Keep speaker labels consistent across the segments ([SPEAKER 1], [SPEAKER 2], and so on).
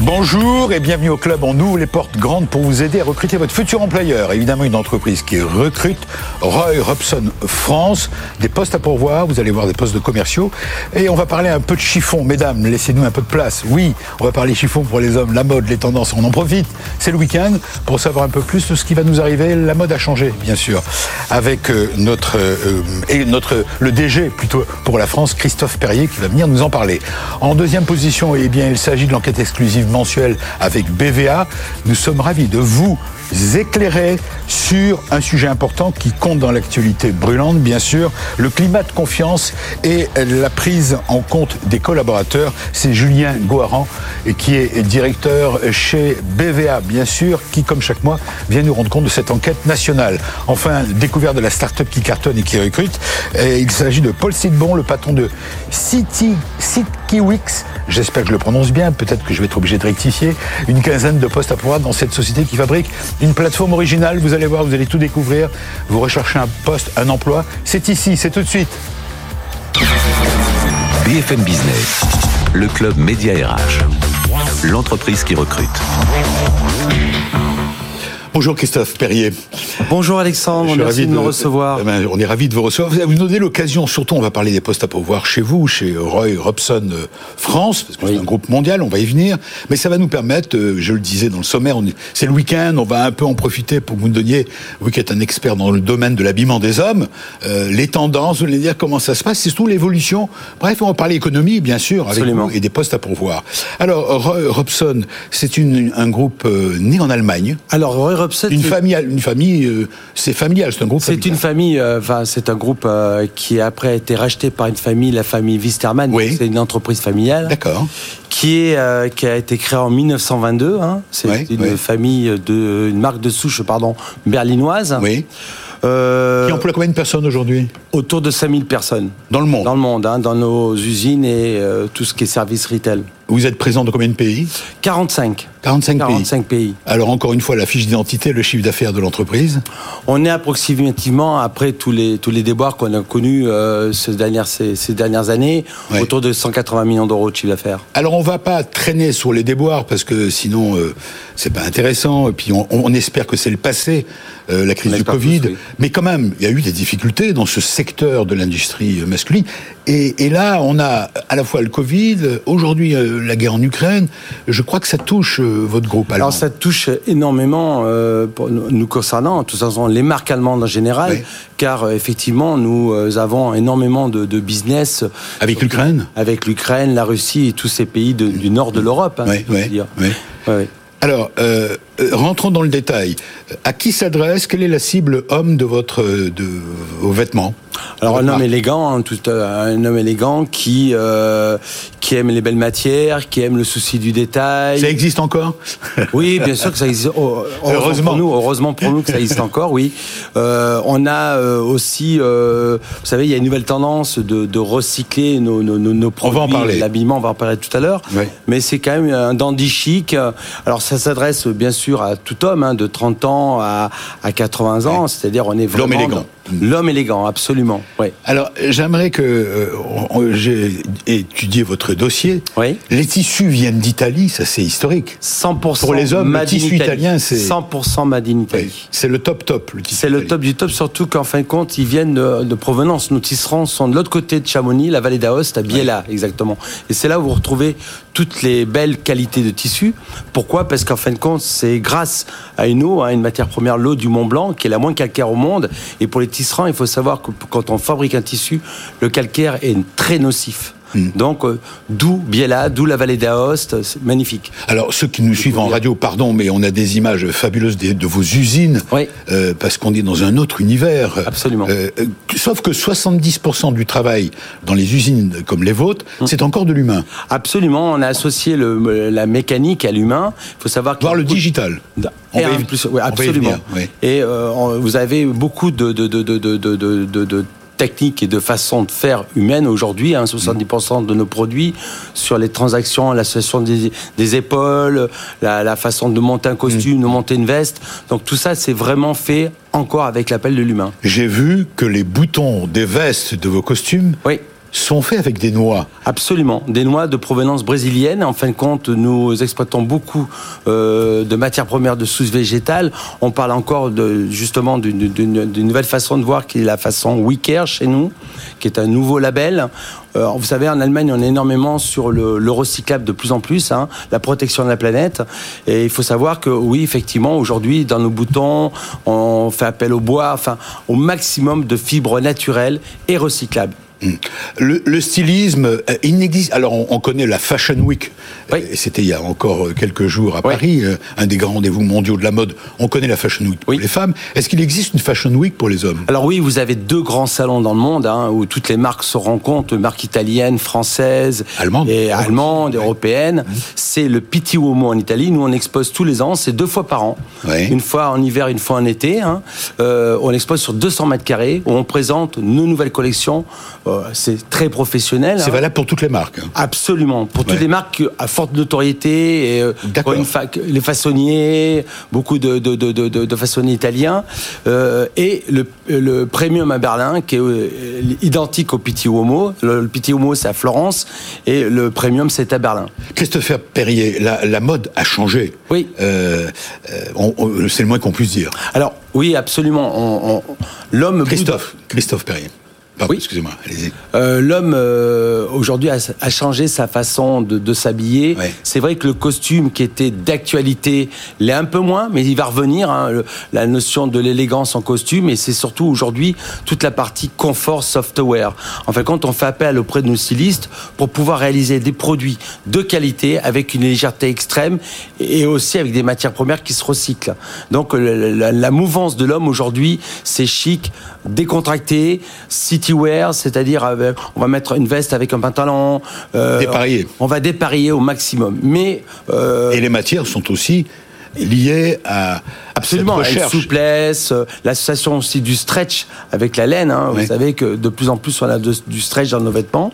[SPEAKER 1] Bonjour et bienvenue au club. On ouvre les portes grandes pour vous aider à recruter votre futur employeur. Évidemment, une entreprise qui recrute Roy Robson France, des postes à pourvoir. Vous allez voir des postes de commerciaux. Et on va parler un peu de chiffon. Mesdames, laissez-nous un peu de place. Oui, on va parler chiffon pour les hommes, la mode, les tendances. On en profite. C'est le week-end pour savoir un peu plus de ce qui va nous arriver. La mode a changé, bien sûr, avec euh, notre euh, notre le DG plutôt pour la France, Christophe Perrier, qui va venir nous en parler. En deuxième position, eh bien, il s'agit de l'enquête exclusive mensuel avec BVA. Nous sommes ravis de vous éclairer sur un sujet important qui compte dans l'actualité brûlante, bien sûr, le climat de confiance et la prise en compte des collaborateurs. C'est Julien Goharan, qui est directeur chez BVA, bien sûr, qui, comme chaque mois, vient nous rendre compte de cette enquête nationale. Enfin, découverte de la start-up qui cartonne et qui recrute. Il s'agit de Paul Sidbon, le patron de City, CityWix. J'espère que je le prononce bien. Peut-être que je vais être obligé de rectifier. Une quinzaine de postes à pouvoir dans cette société qui fabrique une plateforme originale. Vous allez voir, vous allez tout découvrir. Vous recherchez un poste, un emploi. C'est ici, c'est tout de suite.
[SPEAKER 2] BFM Business, le club Média RH, l'entreprise qui recrute.
[SPEAKER 1] Bonjour Christophe Perrier.
[SPEAKER 3] Bonjour Alexandre, merci de, me recevoir.
[SPEAKER 1] Eh ben, on est ravi de vous recevoir. Vous nous donnez l'occasion, surtout on va parler des postes à pourvoir chez vous, chez Roy Robson euh, France, parce que c'est un groupe mondial, on va y venir. Mais ça va nous permettre, euh, je le disais dans le sommaire, c'est le week-end, on va un peu en profiter pour que vous nous donniez, vous qui êtes un expert dans le domaine de l'habillement des hommes, euh, les tendances, vous allez dire comment ça se passe, c'est surtout l'évolution. Bref, on va parler économie, bien sûr, avec vous, et des postes à pourvoir. Alors, Roy Robson, c'est un groupe né en Allemagne.
[SPEAKER 3] Alors, Roy
[SPEAKER 1] une famille, une famille, euh, c'est familial, c'est un groupe.
[SPEAKER 3] C'est une famille, euh, c'est un groupe euh, qui après a été racheté par une famille, la famille Wisterman.
[SPEAKER 1] Oui.
[SPEAKER 3] C'est une entreprise familiale.
[SPEAKER 1] D'accord.
[SPEAKER 3] Qui est, qui a été créée en 1922. Hein. C'est une famille de, une marque de souche, pardon, berlinoise.
[SPEAKER 1] Oui. qui emploie combien de personnes aujourd'hui?
[SPEAKER 3] Autour de 5000 personnes.
[SPEAKER 1] Dans le monde
[SPEAKER 3] Dans le monde, hein, dans nos usines et tout ce qui est service retail.
[SPEAKER 1] Vous êtes présent dans combien de pays?
[SPEAKER 3] 45.
[SPEAKER 1] 45,
[SPEAKER 3] 45 pays.
[SPEAKER 1] Alors encore une fois, la fiche d'identité, le chiffre d'affaires de l'entreprise
[SPEAKER 3] On est approximativement, après tous les, tous les déboires qu'on a connus euh, ces, dernières, ces, dernières années, autour de 180 millions d'euros de chiffre d'affaires.
[SPEAKER 1] Alors on va pas traîner sur les déboires parce que sinon euh, c'est pas intéressant. Et puis on, espère que c'est le passé, euh, la crise du Covid. Mais quand même, il y a eu des difficultés dans ce secteur de l'industrie masculine. Et, et, là, on a à la fois le Covid, aujourd'hui la guerre en Ukraine. Je crois que ça touche votre groupe allemand
[SPEAKER 3] Alors ça touche énormément euh, pour nous concernant, tout façon les marques allemandes en général, car euh, effectivement nous euh, avons énormément de, business
[SPEAKER 1] avec l'Ukraine,
[SPEAKER 3] avec l'Ukraine, la Russie et tous ces pays du nord de l'Europe. Hein,
[SPEAKER 1] oui, Alors, rentrons dans le détail. À qui s'adresse Quelle est la cible homme de votre de vos vêtements
[SPEAKER 3] alors un homme élégant, hein, tout, euh, un homme élégant qui euh, qui aime les belles matières, qui aime le souci du détail.
[SPEAKER 1] Ça existe encore
[SPEAKER 3] Oui, bien sûr que ça existe. Oh, heureusement pour nous, heureusement pour nous que ça existe encore. Oui. Euh, on a aussi, vous savez, il y a une nouvelle tendance de, recycler nos, nos, nos produits.
[SPEAKER 1] On va en parler.
[SPEAKER 3] L'habillement, on va en parler tout à l'heure. Mais c'est quand même un dandy chic. Alors ça s'adresse bien sûr à tout homme, hein, de 30 ans à, à 80 ans. C'est-à-dire on est vraiment
[SPEAKER 1] l'homme élégant.
[SPEAKER 3] L'homme élégant, absolument.
[SPEAKER 1] Alors, j'aimerais que euh, j'ai étudié votre dossier.
[SPEAKER 3] Oui.
[SPEAKER 1] Les tissus viennent d'Italie, ça c'est historique.
[SPEAKER 3] 100%
[SPEAKER 1] pour les hommes, le tissu italien, c'est
[SPEAKER 3] 100% made in Italy.
[SPEAKER 1] C'est le top top. Le
[SPEAKER 3] c'est le top du top, surtout qu'en fin de compte, ils viennent de, provenance. Nos tisserands sont de l'autre côté de Chamonix, la vallée d'Aoste, à Biella, exactement. Et c'est là où vous retrouvez toutes les belles qualités de tissu. Pourquoi? Parce qu'en fin de compte, c'est grâce à une eau, à hein, une matière première, l'eau du Mont Blanc, qui est la moins calcaire au monde. Et pour les il faut savoir que quand on fabrique un tissu, le calcaire est très nocif. Hmm. Donc, euh, d'où Biella, d'où la vallée d'Aoste, c'est magnifique.
[SPEAKER 1] Alors, ceux qui nous suivent en radio, pardon, mais on a des images fabuleuses de, vos usines, euh, parce qu'on est dans un autre univers.
[SPEAKER 3] Absolument. Euh,
[SPEAKER 1] sauf que 70% du travail dans les usines comme les vôtres, hmm. c'est encore de l'humain.
[SPEAKER 3] Absolument, on a associé le, la mécanique à l'humain. Il faut savoir
[SPEAKER 1] Voir le digital.
[SPEAKER 3] On va plus, absolument. Et vous avez beaucoup de, de, de, de technique et de façon de faire humaine aujourd'hui. Hein, 70% de nos produits sur les transactions, l'association des, des épaules, la, la, façon de monter un costume, de monter une veste. Donc tout ça, c'est vraiment fait encore avec l'appel de l'humain.
[SPEAKER 1] J'ai vu que les boutons des vestes de vos costumes
[SPEAKER 3] oui
[SPEAKER 1] sont faits avec des noix.
[SPEAKER 3] Absolument, des noix de provenance brésilienne. En fin de compte, nous exploitons beaucoup euh, de matières premières de source végétale. On parle encore de, justement d'une nouvelle façon de voir qui est la façon Wicker chez nous, qui est un nouveau label. Euh, vous savez, en Allemagne, on est énormément sur le, le recyclable de plus en plus, hein, la protection de la planète. Et il faut savoir que oui, effectivement, aujourd'hui, dans nos boutons, on fait appel au bois, enfin, au maximum de fibres naturelles et recyclables.
[SPEAKER 1] Le, stylisme, euh, il n'existe. Alors, on, connaît la Fashion Week.
[SPEAKER 3] Oui.
[SPEAKER 1] C'était il y a encore euh, quelques jours à. Paris, euh, un des grands rendez-vous mondiaux de la mode. On connaît la Fashion Week pour
[SPEAKER 3] oui.
[SPEAKER 1] les femmes. Est-ce qu'il existe une Fashion Week pour les hommes?
[SPEAKER 3] Alors oui, vous avez deux grands salons dans le monde hein, où toutes les marques se rencontrent, marques italiennes, françaises,
[SPEAKER 1] allemandes,
[SPEAKER 3] et allemandes, européennes.
[SPEAKER 1] Mmh.
[SPEAKER 3] C'est le Pitti Uomo en Italie. Nous, on expose tous les ans. C'est deux fois par an. Une fois en hiver, une fois en été. Hein. Euh, on expose sur 200 mètres carrés où on présente nos nouvelles collections. Euh, c'est très professionnel.
[SPEAKER 1] C'est
[SPEAKER 3] hein.
[SPEAKER 1] valable pour toutes les marques.
[SPEAKER 3] Absolument. Pour toutes les marques à forte notoriété, et, euh, fa- les façonniers, beaucoup de, de, de, de, façonniers italiens, euh, et le, le premium à Berlin qui est euh, identique au Pitti Uomo. Le, le Pitti Uomo c'est à Florence et le premium c'est à Berlin.
[SPEAKER 1] Christopher Perrier, la, la mode a changé.
[SPEAKER 3] Oui.
[SPEAKER 1] Euh, c'est le moins qu'on puisse dire.
[SPEAKER 3] Alors oui, absolument. L'homme
[SPEAKER 1] Christophe, Christophe Perrier.
[SPEAKER 3] Oui.
[SPEAKER 1] excusez-moi, allez-y.
[SPEAKER 3] Euh, L'homme euh, aujourd'hui a, a changé sa façon de, de s'habiller.
[SPEAKER 1] Ouais.
[SPEAKER 3] C'est vrai que le costume qui était d'actualité l'est un peu moins, mais il va revenir. hein, le- la notion de l'élégance en costume, et c'est surtout aujourd'hui toute la partie confort software. En fait, quand on fait appel auprès de nos stylistes pour pouvoir réaliser des produits de qualité avec une légèreté extrême et aussi avec des matières premières qui se recyclent. Donc le- la, la mouvance de l'homme aujourd'hui, c'est chic, décontracté, city wear, c'est-à-dire avec- on va mettre une veste avec un pantalon. euh,
[SPEAKER 1] Dépareillé.
[SPEAKER 3] On va dépareiller au maximum. Mais euh,
[SPEAKER 1] Et les matières sont aussi liées à
[SPEAKER 3] Absolument,
[SPEAKER 1] cette recherche.
[SPEAKER 3] souplesse, euh, l'association aussi du stretch avec la laine. hein. Vous savez que de plus en plus on a de- du stretch dans nos vêtements.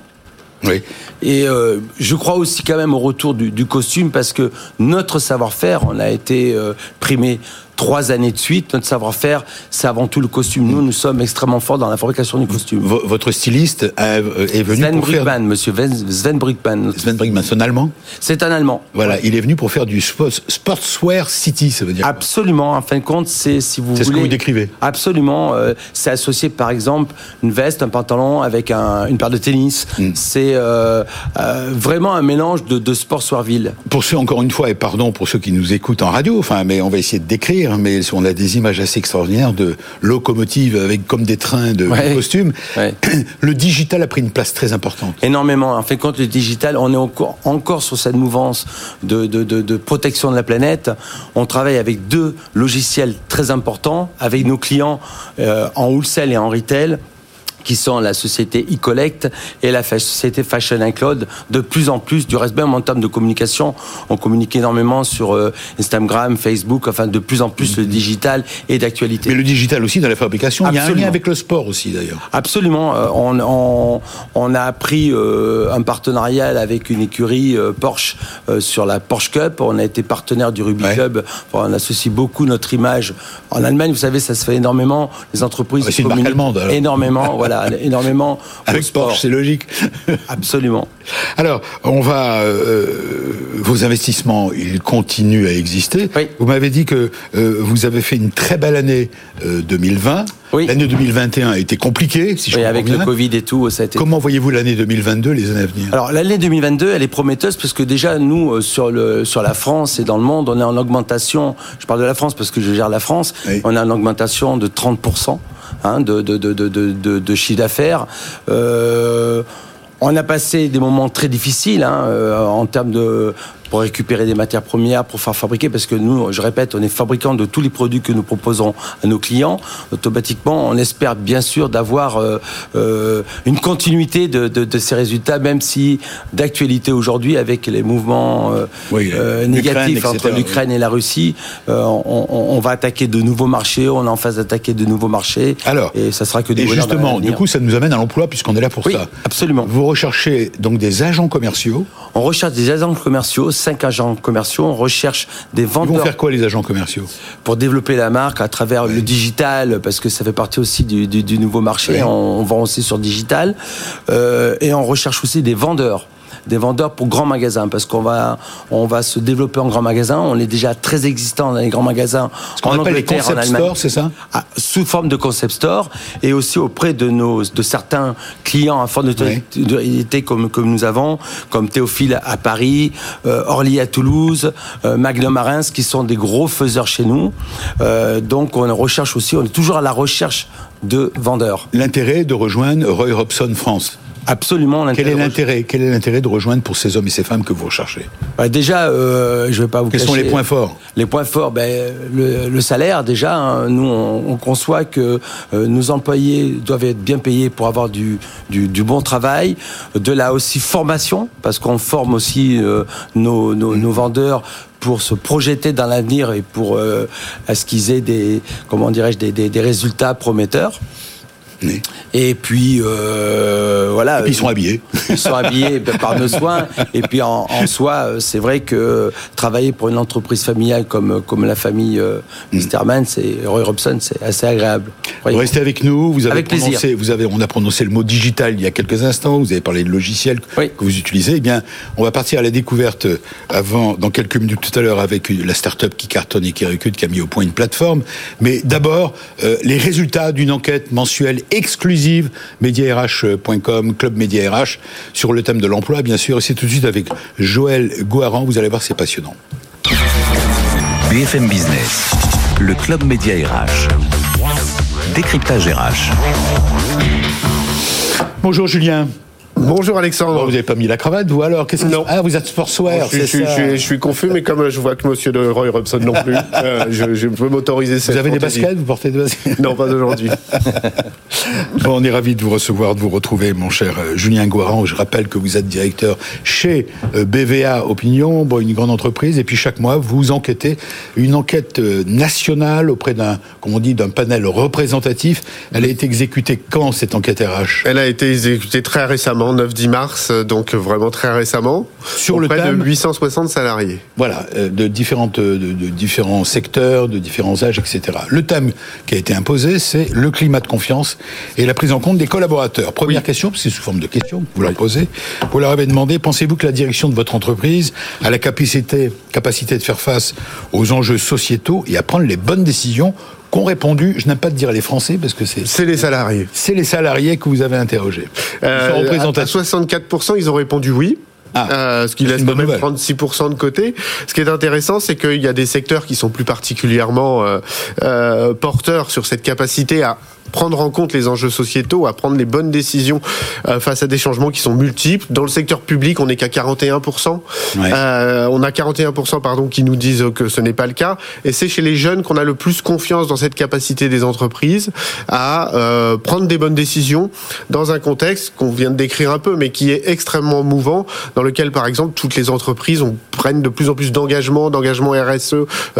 [SPEAKER 1] Oui.
[SPEAKER 3] Et euh, je crois aussi quand même au retour du, du costume parce que notre savoir-faire, on a été euh, primé trois années de suite. Notre savoir-faire, c'est avant tout le costume. Nous, nous sommes extrêmement forts dans la fabrication du costume.
[SPEAKER 1] V- votre styliste a- euh, est venu
[SPEAKER 3] Sven
[SPEAKER 1] pour faire...
[SPEAKER 3] Brickman, monsieur Ven- Sven Brickman.
[SPEAKER 1] Sven Brinkman, c'est un Allemand?
[SPEAKER 3] C'est un Allemand.
[SPEAKER 1] Voilà, il est venu pour faire du sport, sportswear city, ça veut dire.
[SPEAKER 3] Absolument. En fin de compte, c'est si vous
[SPEAKER 1] C'est ce que
[SPEAKER 3] voulez.
[SPEAKER 1] vous décrivez.
[SPEAKER 3] Absolument. euh, c'est associé, par exemple, une veste, un pantalon avec un- une paire de tennis.
[SPEAKER 1] Mm.
[SPEAKER 3] C'est euh, euh, vraiment un mélange de, de sport soirville.
[SPEAKER 1] Pour ceux, encore une fois, et pardon pour ceux qui nous écoutent en radio, enfin, mais on va essayer de décrire, mais on a des images assez extraordinaires de locomotives avec comme des trains de
[SPEAKER 3] Ouais.
[SPEAKER 1] costumes.
[SPEAKER 3] Ouais.
[SPEAKER 1] Le digital a pris une place très importante.
[SPEAKER 3] Énormément. En de compte, le digital, on est encore, encore sur cette mouvance de, de, de, de protection de la planète. On travaille avec deux logiciels très importants, avec nos clients euh, en wholesale et en retail qui sont la société e-collect et la société Fashion and Cloud, de plus en plus, du reste même en termes de communication, on communique énormément sur euh, Instagram, Facebook, enfin de plus en plus le digital est d'actualité.
[SPEAKER 1] Mais le digital aussi dans la fabrication, il y a un
[SPEAKER 3] Absolument.
[SPEAKER 1] lien avec le sport aussi d'ailleurs.
[SPEAKER 3] Absolument. Euh, On, on, on a appris euh, un partenariat avec une écurie Porsche sur la Porsche Cup. On a été partenaire du Rugby
[SPEAKER 1] Ouais.
[SPEAKER 3] Club. Enfin, on associe beaucoup notre image. En Allemagne, vous savez, ça se fait énormément. Les entreprises
[SPEAKER 1] Ah c'est une marque
[SPEAKER 3] communiquent énormément. voilà, énormément au
[SPEAKER 1] Avec
[SPEAKER 3] sport.
[SPEAKER 1] Porsche, c'est logique.
[SPEAKER 3] Absolument.
[SPEAKER 1] Alors, on va. euh, vos investissements, ils continuent à exister.
[SPEAKER 3] Oui.
[SPEAKER 1] Vous m'avez dit que euh, vous avez fait une très belle année euh, 2020.
[SPEAKER 3] Oui.
[SPEAKER 1] L'année 2021 a été compliquée, si je comprends
[SPEAKER 3] avec
[SPEAKER 1] bien.
[SPEAKER 3] le Covid et tout, ça a été
[SPEAKER 1] Comment voyez-vous l'année 2022, les années à venir?
[SPEAKER 3] Alors l'année 2022, elle est prometteuse parce que déjà nous euh, sur le sur la France et dans le monde, on est en augmentation. Je parle de la France parce que je gère la France.
[SPEAKER 1] Oui.
[SPEAKER 3] On a une augmentation de 30 hein, de, chiffre d'affaires. Euh, on a passé des moments très difficiles hein, euh, en termes de, pour récupérer des matières premières, pour faire fabriquer, parce que nous, je répète, on est fabricant de tous les produits que nous proposons à nos clients. Automatiquement, on espère bien sûr d'avoir euh, euh, une continuité de, de, de, ces résultats, même si d'actualité aujourd'hui, avec les mouvements euh,
[SPEAKER 1] Oui,
[SPEAKER 3] euh, négatifs entre l'Ukraine et la Russie, on, va attaquer de nouveaux marchés, on est en phase d'attaquer de nouveaux marchés.
[SPEAKER 1] Alors,
[SPEAKER 3] et ça sera que du
[SPEAKER 1] Et justement, du coup, ça nous amène à l'emploi puisqu'on est là pour
[SPEAKER 3] Oui,
[SPEAKER 1] ça.
[SPEAKER 3] absolument.
[SPEAKER 1] Vous recherchez donc des agents commerciaux.
[SPEAKER 3] On recherche des agents commerciaux, cinq agents commerciaux. On recherche des
[SPEAKER 1] Ils vont
[SPEAKER 3] vendeurs
[SPEAKER 1] faire quoi les agents commerciaux
[SPEAKER 3] pour développer la marque à travers le digital, parce que ça fait partie aussi du, du- du nouveau marché.
[SPEAKER 1] Oui.
[SPEAKER 3] On, on vend aussi sur digital. Euh, et on recherche aussi des vendeurs des vendeurs pour grands magasins parce qu'on va on va se développer en grands magasins on est déjà très existant dans les grands magasins
[SPEAKER 1] Ce
[SPEAKER 3] en
[SPEAKER 1] appelle les
[SPEAKER 3] Angleterre, en
[SPEAKER 1] concept
[SPEAKER 3] Allemagne.
[SPEAKER 1] stores, c'est ça
[SPEAKER 3] Ah, sous forme de concept store et aussi auprès de nos de certains clients à forte notoriété comme comme nous avons comme Théophile à Paris, euh, Orly à Toulouse, euh, Magnum à Reims qui sont des gros faiseurs chez nous. Euh, donc on recherche aussi, on est toujours à la recherche de vendeurs.
[SPEAKER 1] L'intérêt de rejoindre Roy Robson France.
[SPEAKER 3] Absolument.
[SPEAKER 1] Quel est
[SPEAKER 3] l'intérêt-
[SPEAKER 1] l'intérêt Quel est l'intérêt de rejoindre pour ces hommes et ces femmes que vous recherchez
[SPEAKER 3] Bah, déjà, euh, je vais pas vous
[SPEAKER 1] Quels sont les points forts
[SPEAKER 3] Les points forts, ben, le, le salaire déjà. hein. nous, on, on conçoit que euh, nos employés doivent être bien payés pour avoir du, du, du bon travail, de la aussi formation, parce qu'on forme aussi euh, nos, nos, nos vendeurs pour se projeter dans l'avenir et pour euh, à ce qu'ils aient des comment dirais-je des, des, des résultats prometteurs.
[SPEAKER 1] Oui.
[SPEAKER 3] Et puis euh, voilà.
[SPEAKER 1] Et puis ils sont habillés.
[SPEAKER 3] Ils sont habillés par nos soins. Et puis en, en soi, euh, c'est vrai que travailler pour une entreprise familiale comme, comme la famille euh, Misterman, c'est Roy Robson, c'est assez agréable.
[SPEAKER 1] Vous restez avec nous. Vous avez
[SPEAKER 3] Avec plaisir.
[SPEAKER 1] vous avez, on a prononcé le mot digital il y a quelques instants. Vous avez parlé de logiciels
[SPEAKER 3] Oui.
[SPEAKER 1] que vous utilisez. Eh bien, on va partir à la découverte euh, avant, dans quelques minutes tout à l'heure, avec la start-up qui cartonne et qui recrute, qui a mis au point une plateforme. Mais d'abord, euh, les résultats d'une enquête mensuelle exclusive, mediarh.com, Club Média RH, sur le thème de l'emploi, bien sûr. Et c'est tout de suite avec Joël Goharan. Vous allez voir, c'est passionnant.
[SPEAKER 2] BFM Business, le club média RH. Décryptage RH.
[SPEAKER 1] Bonjour Julien.
[SPEAKER 4] Bonjour
[SPEAKER 1] Bon,
[SPEAKER 4] Alexandre.
[SPEAKER 1] vous n'avez pas mis la cravate, vous alors? Qu'est-ce que
[SPEAKER 4] Non.
[SPEAKER 1] Ah, vous êtes sportswear,
[SPEAKER 4] je, suis- je
[SPEAKER 1] ça.
[SPEAKER 4] suis- je suis confus, mais comme je vois que Monsieur de Roy Robson non plus, euh, je, peux m'autoriser cette
[SPEAKER 1] Vous avez des baskets? Vous portez des baskets?
[SPEAKER 4] Non, pas aujourd'hui.
[SPEAKER 1] Bon, on est ravi de vous recevoir, de vous retrouver, mon cher euh, Julien Guaran. Je rappelle que vous êtes directeur chez euh, BVA Opinion, bon, une grande entreprise, et puis chaque mois, vous enquêtez une enquête nationale auprès d'un, comme on dit, d'un panel représentatif. Elle a été exécutée quand, cette enquête RH
[SPEAKER 4] Elle a été exécutée très récemment, 9-10 mars, euh, donc vraiment très récemment,
[SPEAKER 1] Sur le thème
[SPEAKER 4] de 860 salariés.
[SPEAKER 1] Voilà, euh, de, différentes, euh, de, de différents secteurs, de différents âges, etc. Le thème qui a été imposé, c'est le climat de confiance et la prise en compte des collaborateurs. Première question, parce que c'est sous forme de question que vous leur posez. Vous leur avez demandé, pensez-vous que la direction de votre entreprise a la capacité, capacité de faire face aux enjeux sociétaux et à prendre les bonnes décisions qu'ont répondu, je n'aime pas de dire les Français, parce que c'est...
[SPEAKER 4] C'est les salariés.
[SPEAKER 1] C'est les salariés que vous avez interrogés.
[SPEAKER 4] Euh, à, à
[SPEAKER 1] représentatifs.
[SPEAKER 4] 64%, ils ont répondu oui.
[SPEAKER 1] Ah,
[SPEAKER 4] Euh, ce qui laisse quand même
[SPEAKER 1] nouvelle.
[SPEAKER 4] 36% de côté. Ce qui est intéressant, c'est qu'il y a des secteurs qui sont plus particulièrement euh, euh, porteurs sur cette capacité à prendre en compte les enjeux sociétaux, à prendre les bonnes décisions euh, face à des changements qui sont multiples. Dans le secteur public, on n'est qu'à 41%.
[SPEAKER 1] Ouais.
[SPEAKER 4] Euh, on a 41% pardon qui nous disent que ce n'est pas le cas. Et c'est chez les jeunes qu'on a le plus confiance dans cette capacité des entreprises à euh, prendre des bonnes décisions dans un contexte qu'on vient de décrire un peu, mais qui est extrêmement mouvant, dans lequel par exemple toutes les entreprises ont, prennent de plus en plus d'engagement, d'engagement RSE,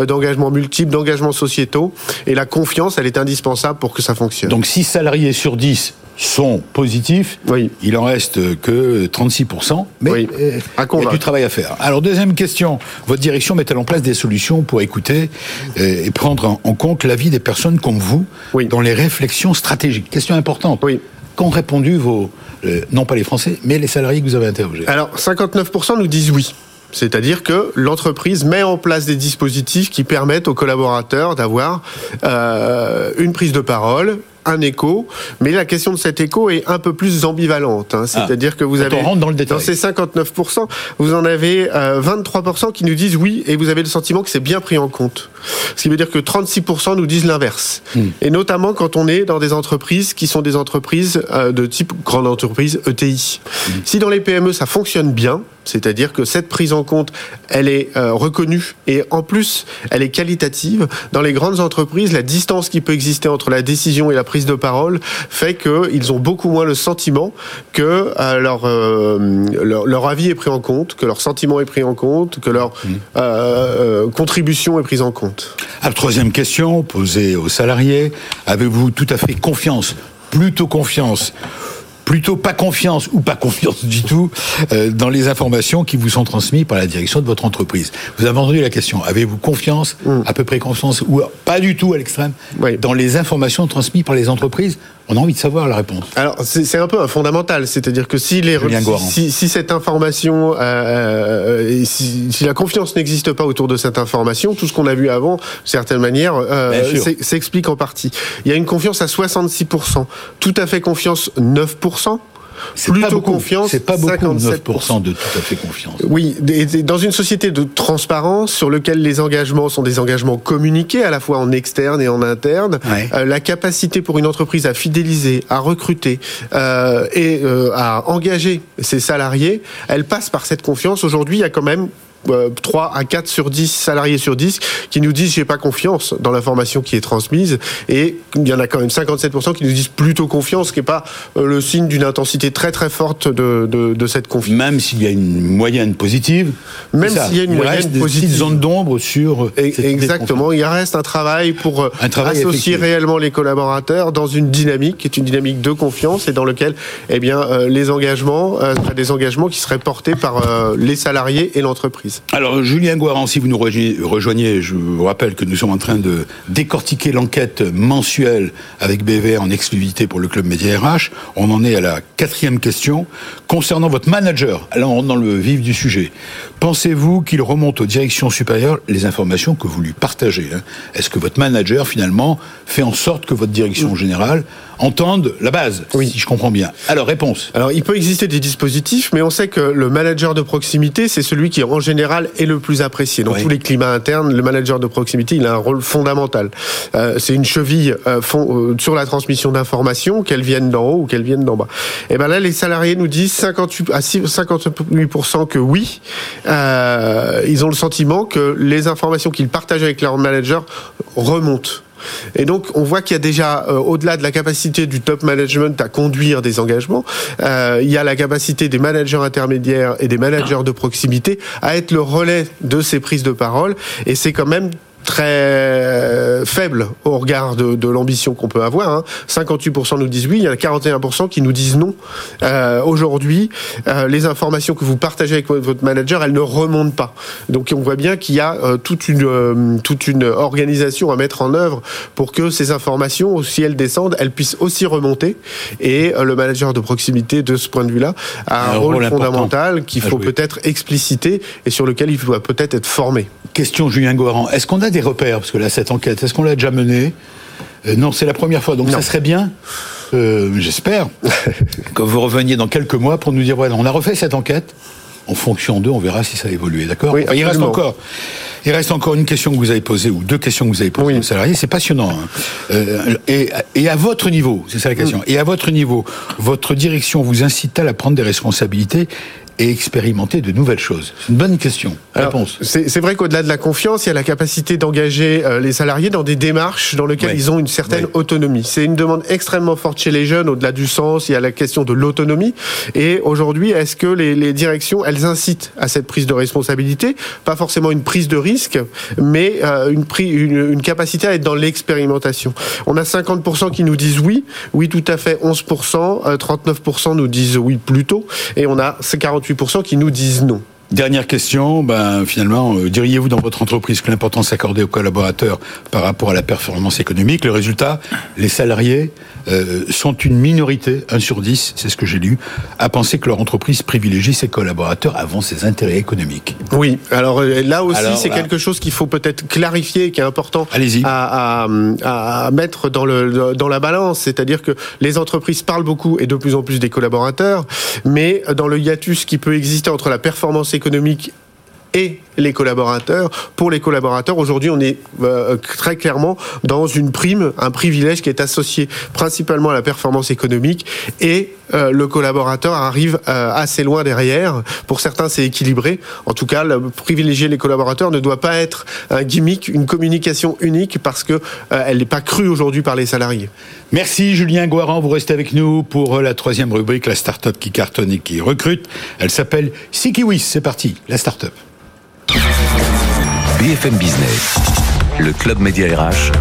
[SPEAKER 4] d'engagement multiples, d'engagement sociétaux. Et la confiance, elle est indispensable pour que ça fonctionne.
[SPEAKER 1] Donc 6 salariés sur 10 sont positifs.
[SPEAKER 4] Oui.
[SPEAKER 1] Il en reste que 36%, mais
[SPEAKER 4] Oui.
[SPEAKER 1] euh,
[SPEAKER 4] À
[SPEAKER 1] il y a du travail à faire. Alors deuxième question, votre direction met-elle en place des solutions pour écouter euh, et prendre en, en compte l'avis des personnes comme vous
[SPEAKER 4] Oui.
[SPEAKER 1] dans les réflexions stratégiques Question importante.
[SPEAKER 4] Oui.
[SPEAKER 1] Qu'ont répondu vos, euh, non pas les Français, mais les salariés que vous avez interrogés?
[SPEAKER 4] Alors, 59% nous disent oui. C'est-à-dire que l'entreprise met en place des dispositifs qui permettent aux collaborateurs d'avoir euh, une prise de parole, un écho, mais la question de cet écho est un peu plus ambivalente. hein. C'est-à-dire que vous avez
[SPEAKER 1] on rentre dans le détail.
[SPEAKER 4] ces 59%, vous en avez euh, 23% qui nous disent oui, et vous avez le sentiment que c'est bien pris en compte. Ce qui veut dire que 36% nous disent l'inverse.
[SPEAKER 1] Hmm.
[SPEAKER 4] Et notamment quand on est dans des entreprises qui sont des entreprises euh, de type grande entreprise ETI.
[SPEAKER 1] Hmm.
[SPEAKER 4] Si dans les PME ça fonctionne bien, C'est-à-dire que cette prise en compte, elle est euh, reconnue et en plus, elle est qualitative. Dans les grandes entreprises, la distance qui peut exister entre la décision et la prise de parole fait qu'ils ont beaucoup moins le sentiment que euh, leur, leur, leur avis est pris en compte, que leur sentiment est pris en compte, que leur mmh. contribution est prise en compte.
[SPEAKER 1] Alors, troisième question posée aux salariés avez-vous tout à fait confiance, plutôt confiance plutôt pas confiance ou pas confiance du tout euh, dans les informations qui vous sont transmises par la direction de votre entreprise. Vous avez entendu la question. Avez-vous confiance, mm. à peu près confiance ou pas du tout à l'extrême, dans les informations transmises par les entreprises on a envie de savoir la réponse.
[SPEAKER 4] Alors c'est un peu un fondamental, c'est-à-dire que si, les, si, si, cette information, euh, euh si, si, la confiance n'existe pas autour de cette information, tout ce qu'on a vu avant, de certaine manière, euh, s'explique en partie. Il y a une confiance à 66%, tout à fait confiance 9%.
[SPEAKER 1] Plutôt confiance, c'est pas beaucoup 9% de tout à fait confiance.
[SPEAKER 4] Oui, dans une société de transparence sur lequel les engagements sont des engagements communiqués à la fois en externe et en interne, euh, la capacité pour une entreprise à fidéliser, à recruter euh, et euh, à engager ses salariés, elle passe par cette confiance. Aujourd'hui, il y a quand même 3 à 4 sur 10 salariés sur 10 qui nous disent j'ai pas confiance dans l'information qui est transmise et il y en a quand même 57% qui nous disent plutôt confiance ce qui n'est pas euh, le signe d'une intensité très très forte de, de, cette confiance.
[SPEAKER 1] Même s'il y a une moyenne positive.
[SPEAKER 4] Même s'il y a une moyenne positive.
[SPEAKER 1] zone d'ombre sur. Euh,
[SPEAKER 4] exactement. Il reste un travail pour euh, associer réellement les collaborateurs dans une dynamique qui est une dynamique de confiance et dans lequel eh bien, les engagements, des engagements qui seraient portés par les salariés et l'entreprise.
[SPEAKER 1] Alors, Julien Guaran, si vous nous rejoignez, je vous rappelle que nous sommes en train de décortiquer l'enquête mensuelle avec BVR en exclusivité pour le Club Média RH. On en est à la quatrième question. Concernant votre manager, alors on rentre dans le vif du sujet. Pensez-vous qu'il remonte aux directions supérieures les informations que vous lui partagez hein? Est-ce que votre manager, finalement, fait en sorte que votre direction générale entende la base, oui. si je comprends bien? Alors, réponse.
[SPEAKER 4] Alors, il peut exister des dispositifs, mais on sait que le manager de proximité, c'est celui qui, en général, est le plus apprécié. Dans tous les climats internes, le manager de proximité, il a un rôle fondamental. Euh, c'est une cheville euh, fond, euh, sur la transmission d'informations, qu'elles viennent d'en haut ou qu'elles viennent d'en bas. Et ben là, les salariés nous disent 58 à 58% que oui, ils ont le sentiment que les informations qu'ils partagent avec leur manager remontent. Et donc, on voit qu'il y a déjà, euh, au-delà de la capacité du top management à conduire des engagements, euh, il y a la capacité des managers intermédiaires et des managers de proximité à être le relais de ces prises de parole. Et c'est quand même très faible au regard de, de l'ambition qu'on peut avoir. Hein. 58% nous disent oui, il y en a 41% qui nous disent non. Euh, Aujourd'hui, euh, les informations que vous partagez avec votre manager, elles ne remontent pas. Donc on voit bien qu'il y a euh, toute une euh, toute une organisation à mettre en œuvre pour que ces informations, si elles descendent, elles puissent aussi remonter. Et le manager de proximité, de ce point de vue-là, a un, rôle, fondamental qu'il faut peut-être expliciter et sur lequel il doit peut-être être formé.
[SPEAKER 1] Question Julien Goran. Est-ce qu'on a des repères Parce que là, cette enquête, est-ce qu'on l'a déjà menée? Euh, Non, c'est la première fois. Donc ça serait bien, euh, j'espère, que vous reveniez dans quelques mois pour nous dire, voilà, on a refait cette enquête. En fonction d'eux, on verra si ça a évolué, d'accord? Il reste encore, il reste encore une question que vous avez posée ou deux questions que vous avez posées aux salariés. C'est passionnant. Hein. Euh, et, et, à votre niveau, c'est ça la question. Mm. Et à votre niveau, votre direction vous incite à prendre des responsabilités et expérimenter de nouvelles choses C'est une bonne question. Réponse.
[SPEAKER 4] C'est vrai qu'au-delà de la confiance, il y a la capacité d'engager euh, les salariés dans des démarches dans lesquelles ils ont une certaine autonomie. C'est une demande extrêmement forte chez les jeunes. Au-delà du sens, il y a la question de l'autonomie. Et aujourd'hui, est-ce que les, directions, elles incitent à cette prise de responsabilité? Pas forcément une prise de risque, mais euh, une, prise, une, capacité à être dans l'expérimentation. On a 50% qui nous disent oui, oui tout à fait, 11%, 39% euh, nous disent oui plutôt, et on a 48%. 58% qui nous disent non.
[SPEAKER 1] Dernière question, ben, finalement, euh, diriez-vous dans votre entreprise que l'importance accordée aux collaborateurs par rapport à la performance économique, le résultat, les salariés euh, sont une minorité, 1 sur 10, c'est ce que j'ai lu, à penser que leur entreprise privilégie ses collaborateurs avant ses intérêts économiques?
[SPEAKER 4] Oui, alors euh, là aussi, c'est quelque chose qu'il faut peut-être clarifier et qui est important à, à, à, mettre dans, le, dans la balance. C'est-à-dire que les entreprises parlent beaucoup et de plus en plus des collaborateurs, mais dans le hiatus qui peut exister entre la performance économique et les collaborateurs. Pour les collaborateurs, aujourd'hui, on est euh, très clairement dans une prime, un privilège qui est associé principalement à la performance économique et euh, le collaborateur arrive euh, assez loin derrière. Pour certains, c'est équilibré. En tout cas, le, privilégier les collaborateurs ne doit pas être un gimmick, une communication unique parce que euh, elle n'est pas crue aujourd'hui par les salariés.
[SPEAKER 1] Merci Julien Guaran, vous restez avec nous pour la troisième rubrique, la start-up qui cartonne et qui recrute. Elle s'appelle Sikiwis. C'est parti, la start-up.
[SPEAKER 2] BFM Business, le club Média RH,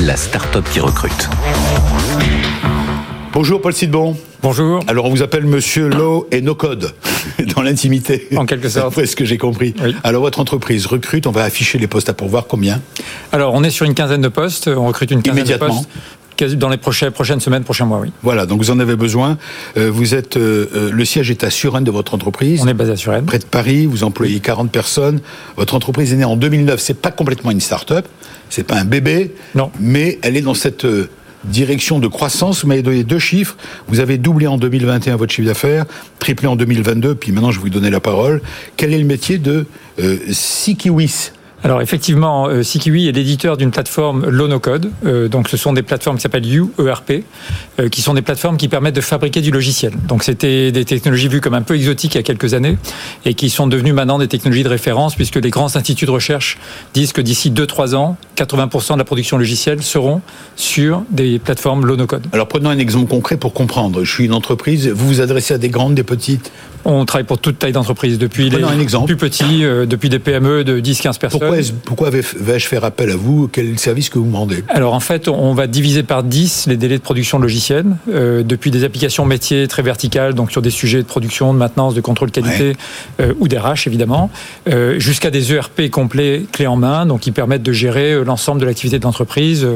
[SPEAKER 2] la start-up qui recrute.
[SPEAKER 1] Bonjour Paul Sidbon.
[SPEAKER 5] Bonjour.
[SPEAKER 1] Alors on vous appelle Monsieur Low et No Code dans l'intimité.
[SPEAKER 5] En quelque sorte.
[SPEAKER 1] Après ce que j'ai compris.
[SPEAKER 5] Oui.
[SPEAKER 1] Alors votre entreprise recrute, on va afficher les postes à pourvoir combien?
[SPEAKER 5] Alors, on est sur une quinzaine de postes. On recrute une quinzaine de postes. Dans les prochaines, prochaines semaines, prochains mois, oui.
[SPEAKER 1] Voilà, donc vous en avez besoin. Euh, vous êtes euh, euh, le siège est à Suresnes de votre entreprise.
[SPEAKER 5] On est basé à Suresnes.
[SPEAKER 1] près de Paris, vous employez 40 personnes. Votre entreprise est née en 2009. C'est pas complètement une start-up, c'est pas un bébé,
[SPEAKER 5] Non.
[SPEAKER 1] mais elle est dans cette euh, direction de croissance. Vous m'avez donné deux chiffres. Vous avez doublé en 2021 votre chiffre d'affaires, triplé en 2022, puis maintenant je vais vous donner la parole. Quel est le métier de euh, Sikiwis
[SPEAKER 5] Alors effectivement, euh, Sikiwi est l'éditeur d'une plateforme low no code. Euh, donc ce sont des plateformes qui s'appellent UERP, euh, qui sont des plateformes qui permettent de fabriquer du logiciel. Donc c'était des technologies vues comme un peu exotiques il y a quelques années et qui sont devenues maintenant des technologies de référence puisque les grands instituts de recherche disent que d'ici 2-3 ans, 80% de la production logicielle seront sur des plateformes low no code.
[SPEAKER 1] Alors prenons un exemple concret pour comprendre. Je suis une entreprise, vous vous adressez à des grandes, des petites.
[SPEAKER 5] On travaille pour toute taille d'entreprise, depuis
[SPEAKER 1] un
[SPEAKER 5] les
[SPEAKER 1] exemple.
[SPEAKER 5] plus petits, euh, depuis des PME de 10-15 personnes.
[SPEAKER 1] Pourquoi, pourquoi vais- vais-je faire appel à vous? Quel service que vous me rendez
[SPEAKER 5] Alors en fait, on va diviser par 10 les délais de production de logiciels, euh, depuis des applications métiers très verticales, donc sur des sujets de production, de maintenance, de contrôle qualité euh, ou d'RH évidemment, euh, jusqu'à des ERP complets clés en main, donc qui permettent de gérer euh, l'ensemble de l'activité de l'entreprise,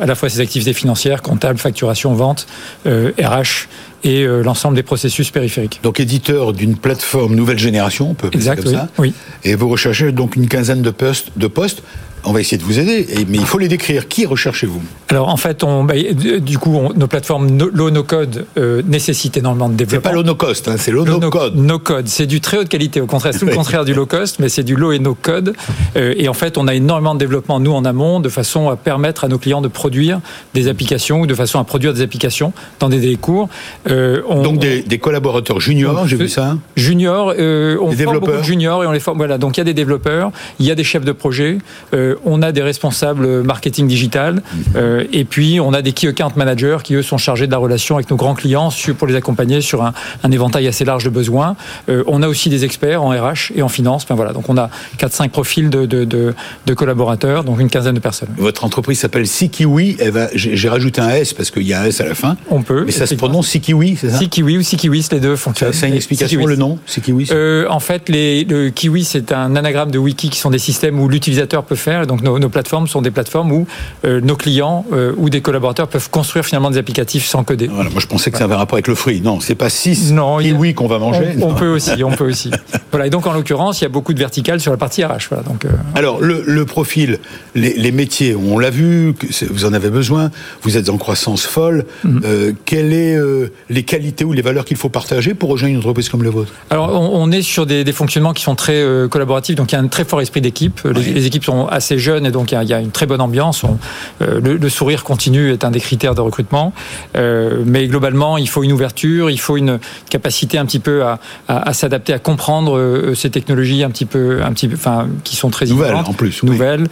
[SPEAKER 5] à la fois ses activités financières, comptables, facturation, vente, euh, RH et euh, l'ensemble des processus périphériques.
[SPEAKER 1] Donc éditeur d'une plateforme nouvelle génération, on peut
[SPEAKER 5] Exact,
[SPEAKER 1] comme
[SPEAKER 5] oui.
[SPEAKER 1] ça.
[SPEAKER 5] oui.
[SPEAKER 1] Et vous recherchez donc une quinzaine de postes. De postes. On va essayer de vous aider, mais il faut les décrire. Qui recherchez-vous?
[SPEAKER 5] Alors en fait, on, bah, du coup, on- nos plateformes no, low no code euh, nécessitent énormément de
[SPEAKER 1] C'est
[SPEAKER 5] développement.
[SPEAKER 1] pas l'ono cost, hein, c'est
[SPEAKER 5] Le
[SPEAKER 1] l'ono
[SPEAKER 5] no
[SPEAKER 1] code.
[SPEAKER 5] No code, c'est du très haute qualité. Au contraire, c'est tout le contraire du low cost, mais c'est du low et no code. Euh, et en fait, on a énormément de développement nous en amont, de façon à permettre à nos clients de produire des applications ou de façon à produire des applications dans des délais courts. Euh, on-
[SPEAKER 1] Donc des, des collaborateurs juniors, j'ai vu ça. hein.
[SPEAKER 5] Juniors, euh, on
[SPEAKER 1] Des
[SPEAKER 5] forme beaucoup de juniors et on les forme. Voilà, donc il y a des développeurs, il y a des chefs de projet, euh, on a des responsables marketing digital, euh, et puis on a des key account managers qui eux sont chargés de la relation avec nos grands clients pour les accompagner sur un, un éventail assez large de besoins. Euh, on a aussi des experts en RH et en finance. Enfin, voilà, donc on a 4-5 profils de, de, de, de collaborateurs, donc une quinzaine de personnes.
[SPEAKER 1] Votre entreprise s'appelle Sikiwi. Elle va- J'ai rajouté un S parce qu'il y a un S à la fin.
[SPEAKER 5] On peut.
[SPEAKER 1] Mais ça se prononce Sikiwi, c'est ça?
[SPEAKER 5] Sikiwi ou Sikiwis, les deux fonctionnent.
[SPEAKER 1] a une explication,
[SPEAKER 5] Sikiwis.
[SPEAKER 1] le nom Sikiwi
[SPEAKER 5] Euh, en fait, les, le Kiwi, c'est un anagramme de wiki qui sont des systèmes où l'utilisateur peut faire. Et donc, nos, nos plateformes sont des plateformes où euh, nos clients euh, ou des collaborateurs peuvent construire finalement des applicatifs sans coder.
[SPEAKER 1] Voilà, moi je pensais que ça avait un rapport avec le fruit. Non, c'est pas 6
[SPEAKER 5] Non, il y a-
[SPEAKER 1] kiwis qu'on va manger.
[SPEAKER 5] On, peut aussi, on peut aussi. Voilà. Et donc, en l'occurrence, il y a beaucoup de verticales sur la partie RH. Voilà. Donc, euh,
[SPEAKER 1] Alors, le, le profil, les, les métiers, on l'a vu, vous en avez besoin, vous êtes en croissance folle.
[SPEAKER 5] Mhm.
[SPEAKER 1] Quelles sont les qualités ou les valeurs qu'il faut partager pour rejoindre une entreprise comme la vôtre?
[SPEAKER 5] Alors, on, on est sur des, des fonctionnements qui sont très collaboratifs, donc il y a un très fort esprit d'équipe. Les,
[SPEAKER 1] Oui.
[SPEAKER 5] les équipes sont assez jeunes et donc il y a, il y a une très bonne ambiance. On- euh, le, le sourire continu est un des critères de recrutement, Euh, mais globalement, il faut une ouverture, il faut une capacité un petit peu à, à- à s'adapter, à comprendre euh, ces technologies un petit peu, un petit peu, enfin, qui sont très
[SPEAKER 1] Nouvelles, en plus, oui.
[SPEAKER 5] nouvelles,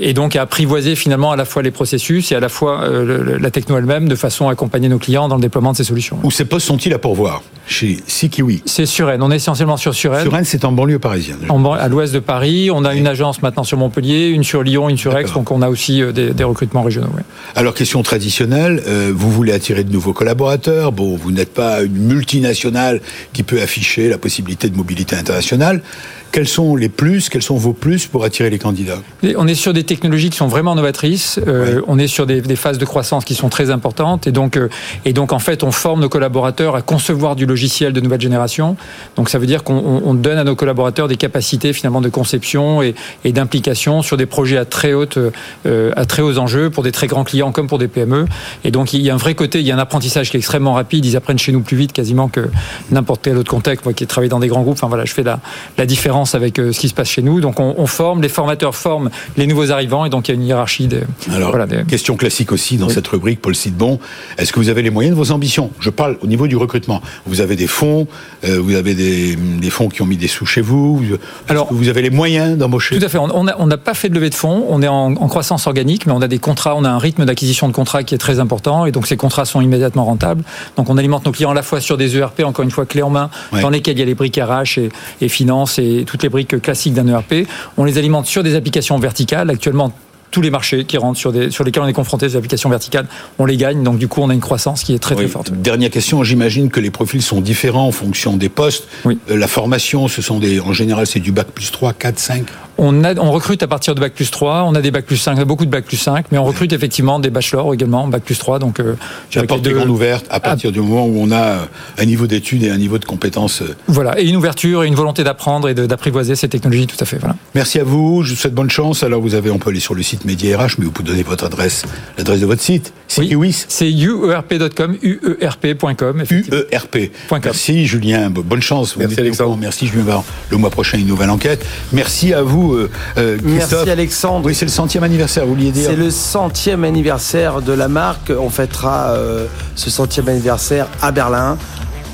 [SPEAKER 5] et donc à apprivoiser finalement à la fois les processus et à la fois le- la techno elle-même, de façon à accompagner nos clients dans le déploiement de ces solutions.
[SPEAKER 1] Où ces postes sont-ils à pourvoir? Chez Sikiwi.
[SPEAKER 5] C'est Suresnes. On est essentiellement sur Suresnes.
[SPEAKER 1] Sur Rennes, c'est en banlieue parisienne.
[SPEAKER 5] En ban- à l'ouest de Paris. On a une agence maintenant sur Montpellier, une sur Lyon, une sur Aix. Donc on a aussi euh, des, des recrutements régionaux.
[SPEAKER 1] Alors, question traditionnelle, euh, vous voulez attirer de nouveaux collaborateurs? Bon, vous n'êtes pas une multinationale qui peut afficher la possibilité de mobilité internationale. Quels sont les plus, quels sont vos plus pour attirer les candidats?
[SPEAKER 5] On est sur des technologies qui sont vraiment novatrices. Euh,
[SPEAKER 1] Ouais.
[SPEAKER 5] On est sur des, des phases de croissance qui sont très importantes. Et donc, euh, et donc, en fait, on forme nos collaborateurs à concevoir du logiciel de nouvelle génération. Donc, ça veut dire qu'on on- on donne à nos collaborateurs des capacités finalement de conception et, et d'implication sur des projets à très haute, euh, à très hauts enjeux pour des très grands clients comme pour des PME. Et donc, il y a un vrai côté, il y a un apprentissage qui est extrêmement rapide. Ils apprennent chez nous plus vite quasiment que n'importe quel autre contexte. Moi, qui ai travaillé dans des grands groupes, enfin voilà, je fais la, la différence avec euh, ce qui se passe chez nous. Donc on, on, forme, les formateurs forment les nouveaux arrivants et donc il y a une hiérarchie. Des,
[SPEAKER 1] Alors, voilà, question classique aussi dans oui. cette rubrique, Paul Sidbon. Est-ce que vous avez les moyens de vos ambitions? Je parle au niveau du recrutement. Vous avez des fonds, euh, vous avez des, des, fonds qui ont mis des sous chez vous. Alors, vous avez les moyens d'embaucher?
[SPEAKER 5] Tout à fait. On n'a on pas fait de levée de fonds. On est en, en, croissance organique, mais on a des contrats, on a un rythme d'acquisition de contrats qui est très important et donc ces contrats sont immédiatement rentables. Donc on alimente nos clients à la fois sur des ERP, encore une fois clés en main, ouais. dans lesquels il y a les briques RH et, et finance et toutes les briques classiques d'un ERP. On les alimente sur des applications verticales. Actuellement, tous les marchés qui rentrent sur, des, sur lesquels on est confronté des applications verticales, on les gagne. Donc du coup, on a une croissance qui est très
[SPEAKER 1] oui.
[SPEAKER 5] très forte.
[SPEAKER 1] Dernière question, j'imagine que les profils sont différents en fonction des postes.
[SPEAKER 5] Oui.
[SPEAKER 1] Euh, la formation, ce sont des, en général, c'est du bac plus 3, 4, 5
[SPEAKER 5] on, a, on recrute à partir de bac plus 3, on a des bac plus 5, beaucoup de bac plus 5, mais on recrute effectivement des bachelors également, bac plus 3. Donc, euh,
[SPEAKER 1] la porte est grande ouverte à partir ah. du moment où on a un niveau d'études et un niveau de compétences.
[SPEAKER 5] Voilà, et une ouverture et une volonté d'apprendre et d'apprivoiser ces technologies, tout à fait. Voilà.
[SPEAKER 1] Merci à vous, je vous souhaite bonne chance. Alors vous avez, on peut aller sur le site Média RH, mais vous pouvez donner votre adresse, l'adresse de votre site.
[SPEAKER 5] C'est oui, c'est uerp.com, uerp.com.
[SPEAKER 1] UERP. Merci Julien, bonne chance.
[SPEAKER 4] Merci Alexandre.
[SPEAKER 1] Merci Julien Le mois prochain, une nouvelle enquête. Merci à vous. Euh,
[SPEAKER 3] Merci Alexandre.
[SPEAKER 1] Oui, c'est le centième anniversaire, vous vouliez dire
[SPEAKER 3] C'est le centième anniversaire de la marque. On fêtera euh, ce centième anniversaire à Berlin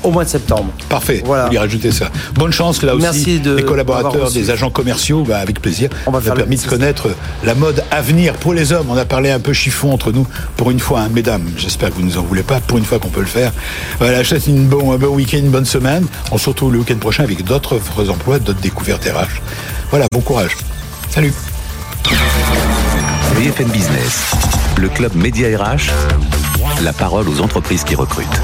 [SPEAKER 3] au mois de septembre.
[SPEAKER 1] Parfait. Voilà. Vous lui rajoutez ça. Bonne chance là aussi.
[SPEAKER 3] Merci de
[SPEAKER 1] les collaborateurs, des agents commerciaux, bah, avec plaisir.
[SPEAKER 3] On va
[SPEAKER 1] ça a permis de connaître la mode à venir pour les hommes. On a parlé un peu chiffon entre nous pour une fois, hein, mesdames. J'espère que vous nous en voulez pas. Pour une fois qu'on peut le faire. Voilà, je souhaite une bon, un bon week-end, une bonne semaine. On se retrouve le week-end prochain avec d'autres emplois, d'autres découvertes RH. Voilà, bon courage. Salut.
[SPEAKER 2] BFM Business, le club Média RH, la parole aux entreprises qui recrutent.